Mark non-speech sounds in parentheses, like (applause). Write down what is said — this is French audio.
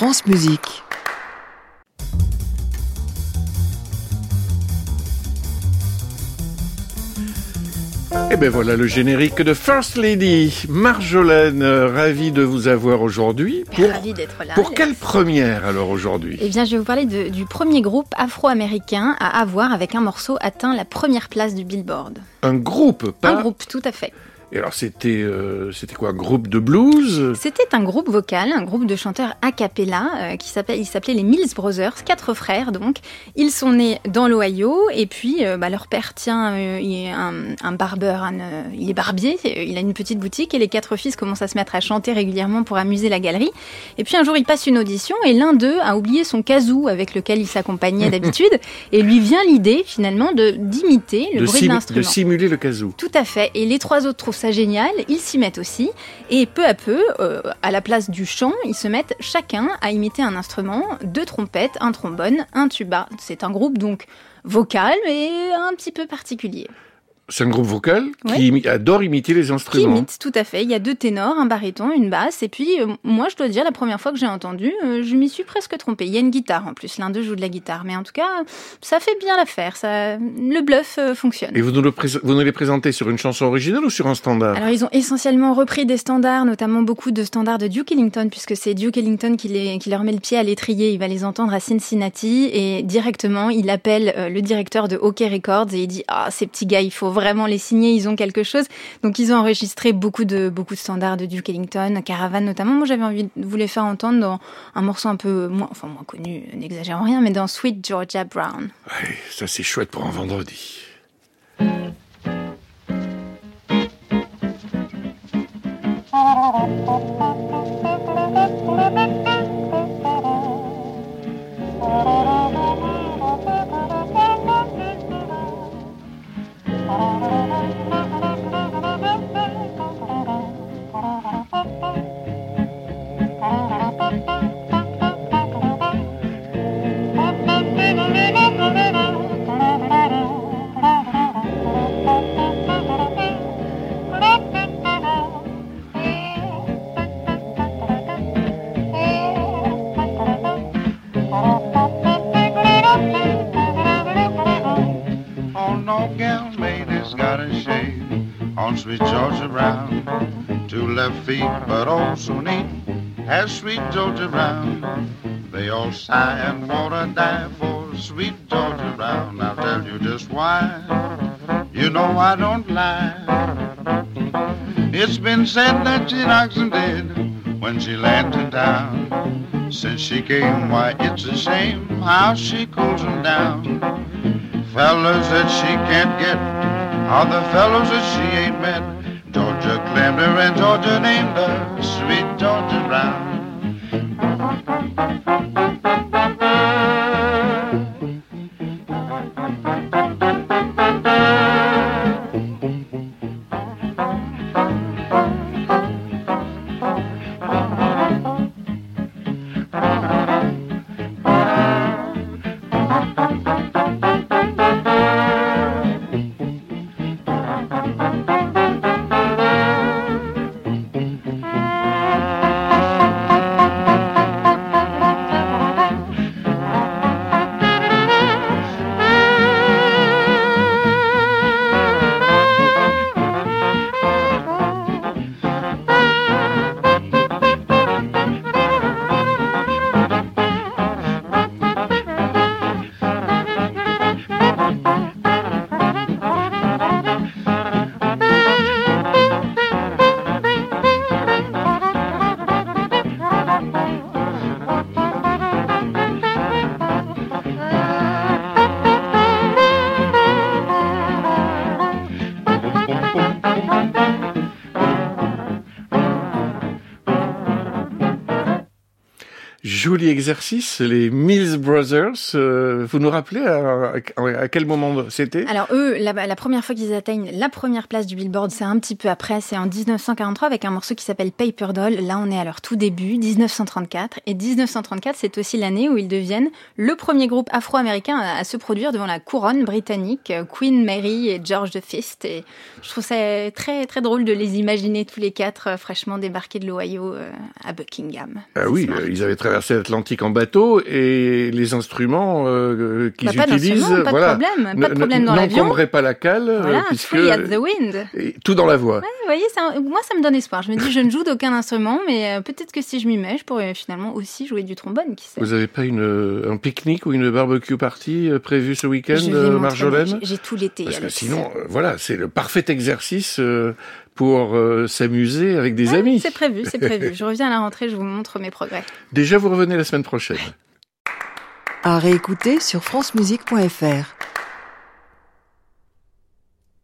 France Musique. Et ben voilà le générique de First Lady. Marjolaine, euh, ravie de vous avoir aujourd'hui. Pour, Ravi d'être là. pour quelle première alors aujourd'hui? Eh bien, je vais vous parler de- du premier groupe afro-américain à avoir avec un morceau atteint la première place du Billboard. Un groupe, pas Un groupe, tout à fait. Et alors c'était euh, c'était quoi groupe de blues? C'était un groupe vocal, un groupe de chanteurs a cappella euh, qui s'appelle, ils s'appelaient les Mills Brothers, quatre frères donc. Ils sont nés dans l'Ohio et puis euh, bah, leur père tient euh, il est un, un barbeur, un, il est barbier, il a une petite boutique et les quatre fils commencent à se mettre à chanter régulièrement pour amuser la galerie. Et puis un jour ils passent une audition et l'un d'eux a oublié son kazoo avec lequel il s'accompagnait d'habitude (laughs) et lui vient l'idée finalement de d'imiter le de, bruit de simu- de l'instrument. simuler le kazoo. Tout à fait. Et les trois autres trouvent ça génial. Ils s'y mettent aussi. Et peu à peu, euh, à la place du chant, ils se mettent chacun à imiter un instrument, deux trompettes, un trombone, un tuba. C'est un groupe donc vocal mais un petit peu particulier. C'est un groupe vocal qui adore imiter les Qui instruments. imite, tout à fait. Il y a deux ténors, un baryton, une basse. Et puis, euh, moi, je dois dire, la première fois que j'ai entendu, euh, je m'y suis presque trompée. Il y a une guitare en plus. L'un d'eux joue de la guitare. Mais en tout cas, ça fait bien l'affaire. Ça... Le bluff euh, fonctionne. Et vous nous, le prés- vous nous les présentez sur une chanson originale ou sur un standard? Alors ils ont essentiellement repris des standards, notamment beaucoup de standards de Duke Ellington, puisque c'est Duke Ellington qui, les, qui leur met le pied à l'étrier. Il va les entendre à Cincinnati et directement il appelle le directeur de OK Records et il dit ah ces petits gars il faut vraiment les signer, ils ont quelque chose. Donc ils ont enregistré beaucoup de beaucoup de standards de Duke Ellington, Caravan notamment. Moi j'avais envie de vous les faire entendre dans un morceau un peu moins, enfin moins connu, n'exagérons rien, mais dans Sweet Georgia Brown. Ouais, Ça c'est chouette pour un vendredi. (laughs) a shade on sweet Georgia Brown. Two left feet, but oh so neat, has sweet Georgia Brown. They all sigh and wanna die for sweet Georgia Brown. I'll tell you just why. You know I don't lie. It's been said that she knocks 'em dead when she lands down. Since she came, why it's a shame how she cools 'em down. Fellas that she can't get are the fellows that she ain't met. Georgia claimed her and Georgia named her Sweet Georgia Brown. Joli exercice, les Mills Brothers. euh, vous nous rappelez à, à- à quel moment c'était? Alors eux, la, la première fois qu'ils atteignent la première place du Billboard, c'est un petit peu après, c'est en 1943 avec un morceau qui s'appelle Paper Doll. Là, on est à leur tout début, 1934. Et 1934, c'est aussi l'année où ils deviennent le premier groupe afro-américain à, à se produire devant la couronne britannique, euh, Queen Mary et George the Fifth. Et je trouve ça très très drôle de les imaginer tous les quatre euh, fraîchement débarqués de l'Ohio euh, à Buckingham. Ah oui, smart. euh, ils avaient très traverser l'Atlantique en bateau et les instruments euh, qu'ils bah, utilisent, pas voilà, de problème, pas de problème dans l'avion. N'encombrez pas la cale, euh, voilà, puisque free at the wind. et tout dans la voix. Ouais, vous voyez, ça, moi ça me donne espoir. Je me dis, je ne joue d'aucun instrument, mais euh, peut-être que si je m'y mets, je pourrais finalement aussi jouer du trombone, qui sait. Vous avez pas une, euh, un pique-nique ou une barbecue party euh, prévue ce week-end, euh. Marjolaine? J'ai- tout l'été. Parce que sinon, euh, voilà, c'est le parfait exercice euh, pour euh, s'amuser avec des Ouais, amis. C'est prévu, c'est prévu. Je reviens à la rentrée, je vous montre mes progrès. Déjà, vous revenez la semaine prochaine. À réécouter sur francemusique.fr.